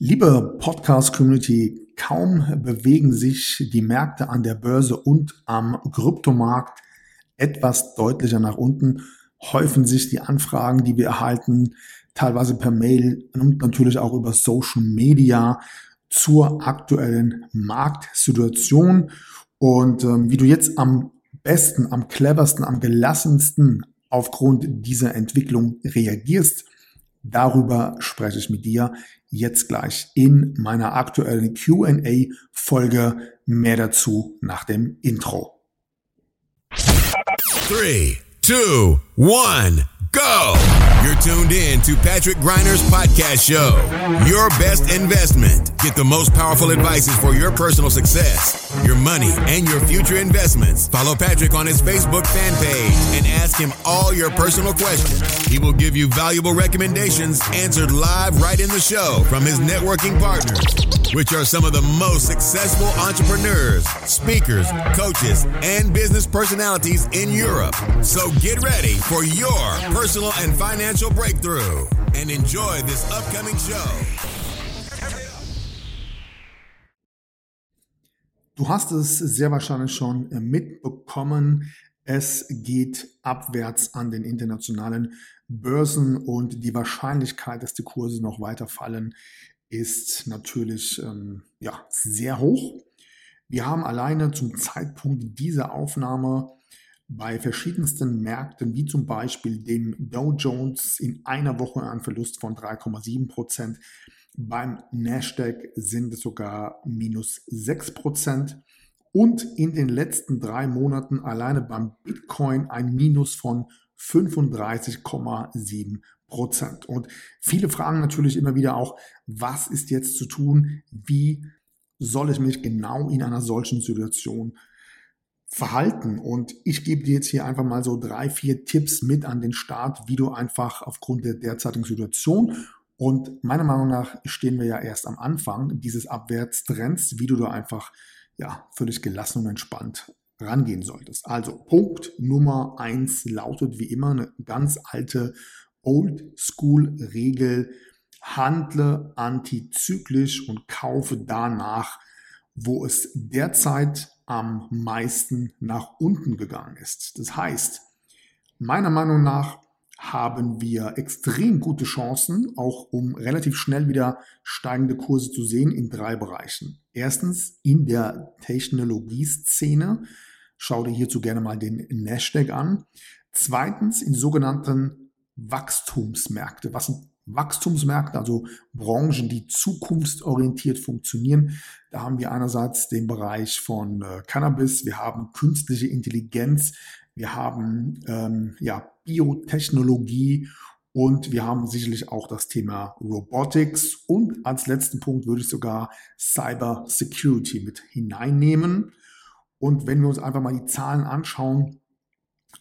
Liebe Podcast-Community, kaum bewegen sich die Märkte an der Börse und am Kryptomarkt etwas deutlicher nach unten, häufen sich die Anfragen, die wir erhalten, teilweise per Mail und natürlich auch über Social Media zur aktuellen Marktsituation. Und ähm, wie du jetzt am besten, am cleversten, am gelassensten aufgrund dieser Entwicklung reagierst, darüber spreche ich mit dir jetzt gleich in meiner aktuellen QA-Folge. Mehr dazu nach dem Intro. 3, 2, 1, go! You're tuned in to Patrick Griner's podcast show. Your best investment. Get the most powerful advices for your personal success, your money, and your future investments. Follow Patrick on his Facebook fan page and ask him all your personal questions. He will give you valuable recommendations answered live right in the show from his networking partners, which are some of the most successful entrepreneurs, speakers, coaches, and business personalities in Europe. So get ready for your personal and financial breakthrough and enjoy this upcoming show. Du hast es sehr wahrscheinlich schon mitbekommen. Es geht abwärts an den internationalen Börsen und die Wahrscheinlichkeit, dass die Kurse noch weiter fallen, ist natürlich ähm, ja, sehr hoch. Wir haben alleine zum Zeitpunkt dieser Aufnahme bei verschiedensten Märkten, wie zum Beispiel dem Dow Jones in einer Woche einen Verlust von 3,7 Prozent. Beim Nasdaq sind es sogar minus 6 Prozent. Und in den letzten drei Monaten alleine beim Bitcoin ein Minus von 35,7 Prozent. Und viele fragen natürlich immer wieder auch, was ist jetzt zu tun? Wie soll ich mich genau in einer solchen Situation verhalten. Und ich gebe dir jetzt hier einfach mal so drei, vier Tipps mit an den Start, wie du einfach aufgrund der derzeitigen Situation und meiner Meinung nach stehen wir ja erst am Anfang dieses Abwärtstrends, wie du da einfach ja völlig gelassen und entspannt rangehen solltest. Also Punkt Nummer eins lautet wie immer eine ganz alte Old-School-Regel. Handle antizyklisch und kaufe danach, wo es derzeit am meisten nach unten gegangen ist. Das heißt, meiner Meinung nach haben wir extrem gute Chancen, auch um relativ schnell wieder steigende Kurse zu sehen in drei Bereichen. Erstens in der Technologieszene. Schau dir hierzu gerne mal den Nasdaq an. Zweitens in sogenannten Wachstumsmärkte. Was sind Wachstumsmärkte, also Branchen, die zukunftsorientiert funktionieren. Da haben wir einerseits den Bereich von äh, Cannabis, wir haben künstliche Intelligenz, wir haben ähm, ja, Biotechnologie und wir haben sicherlich auch das Thema Robotics und als letzten Punkt würde ich sogar Cyber Security mit hineinnehmen. Und wenn wir uns einfach mal die Zahlen anschauen,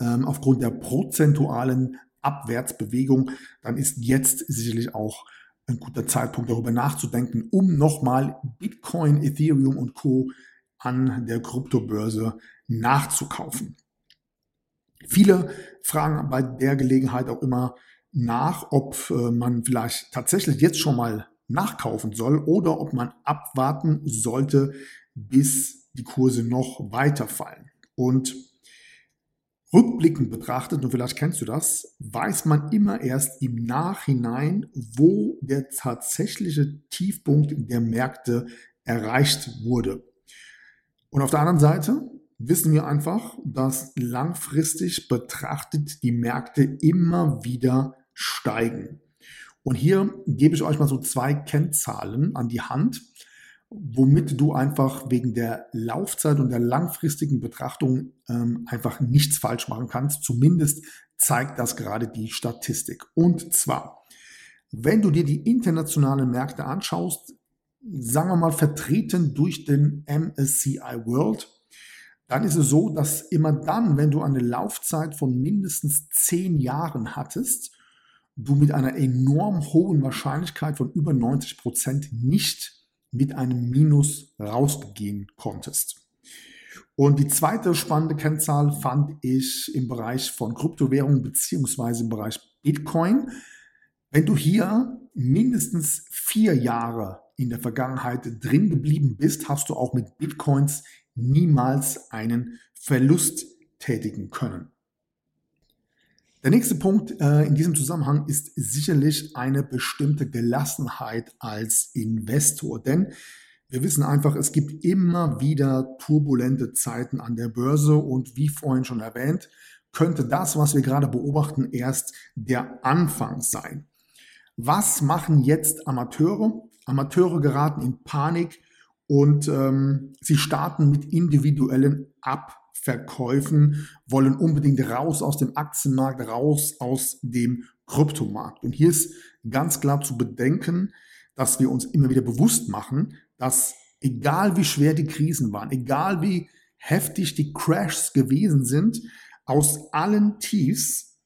ähm, aufgrund der prozentualen Abwärtsbewegung, dann ist jetzt sicherlich auch ein guter Zeitpunkt darüber nachzudenken, um nochmal Bitcoin, Ethereum und Co an der Kryptobörse nachzukaufen. Viele fragen bei der Gelegenheit auch immer nach, ob äh, man vielleicht tatsächlich jetzt schon mal nachkaufen soll oder ob man abwarten sollte, bis die Kurse noch weiter fallen. Und Rückblickend betrachtet, und vielleicht kennst du das, weiß man immer erst im Nachhinein, wo der tatsächliche Tiefpunkt der Märkte erreicht wurde. Und auf der anderen Seite wissen wir einfach, dass langfristig betrachtet die Märkte immer wieder steigen. Und hier gebe ich euch mal so zwei Kennzahlen an die Hand, womit du einfach wegen der Laufzeit und der langfristigen Betrachtung ähm, einfach nichts falsch machen kannst. Zumindest zeigt das gerade die Statistik. Und zwar, wenn du dir die internationalen Märkte anschaust, sagen wir mal vertreten durch den MSCI World, dann ist es so, dass immer dann, wenn du eine Laufzeit von mindestens zehn Jahren hattest, du mit einer enorm hohen Wahrscheinlichkeit von über 90 Prozent nicht mit einem Minus rausgehen konntest. Und die zweite spannende Kennzahl fand ich im Bereich von Kryptowährungen beziehungsweise im Bereich Bitcoin. Wenn du hier mindestens vier Jahre in der Vergangenheit drin geblieben bist, hast du auch mit Bitcoins niemals einen Verlust tätigen können. Der nächste Punkt äh, in diesem Zusammenhang ist sicherlich eine bestimmte Gelassenheit als Investor, denn wir wissen einfach, es gibt immer wieder turbulente Zeiten an der Börse und wie vorhin schon erwähnt, könnte das, was wir gerade beobachten, erst der Anfang sein. Was machen jetzt Amateure? Amateure geraten in Panik und ähm, sie starten mit individuellen Abverkäufen, wollen unbedingt raus aus dem Aktienmarkt, raus aus dem Kryptomarkt. Und hier ist ganz klar zu bedenken, dass wir uns immer wieder bewusst machen, dass egal wie schwer die Krisen waren, egal wie heftig die Crashs gewesen sind, aus allen Tiefs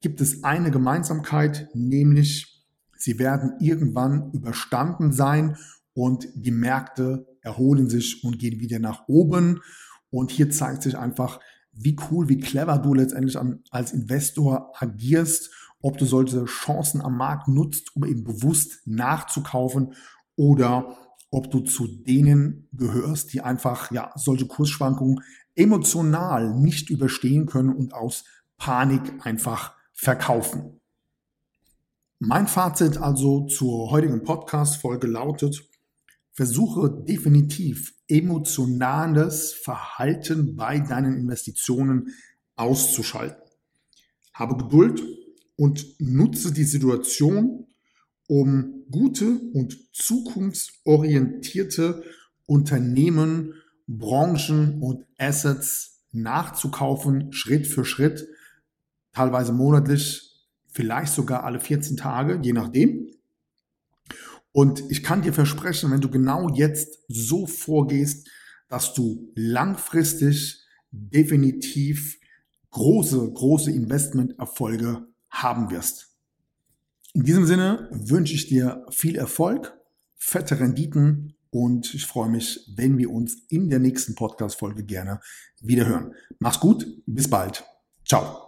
gibt es eine Gemeinsamkeit, nämlich sie werden irgendwann überstanden sein und die Märkte erholen sich und gehen wieder nach oben. Und hier zeigt sich einfach, wie cool, wie clever du letztendlich als Investor agierst, ob du solche Chancen am Markt nutzt, um eben bewusst nachzukaufen oder ob du zu denen gehörst, die einfach ja solche Kursschwankungen emotional nicht überstehen können und aus Panik einfach verkaufen. Mein Fazit also zur heutigen Podcast-Folge lautet, versuche definitiv emotionales Verhalten bei deinen Investitionen auszuschalten. Habe Geduld und nutze die Situation, um gute und zukunftsorientierte Unternehmen, Branchen und Assets nachzukaufen, Schritt für Schritt, teilweise monatlich, vielleicht sogar alle 14 Tage, je nachdem. Und ich kann dir versprechen, wenn du genau jetzt so vorgehst, dass du langfristig definitiv große, große Investmenterfolge haben wirst. In diesem Sinne wünsche ich dir viel Erfolg, fette Renditen und ich freue mich, wenn wir uns in der nächsten Podcast-Folge gerne wieder hören. Mach's gut, bis bald. Ciao.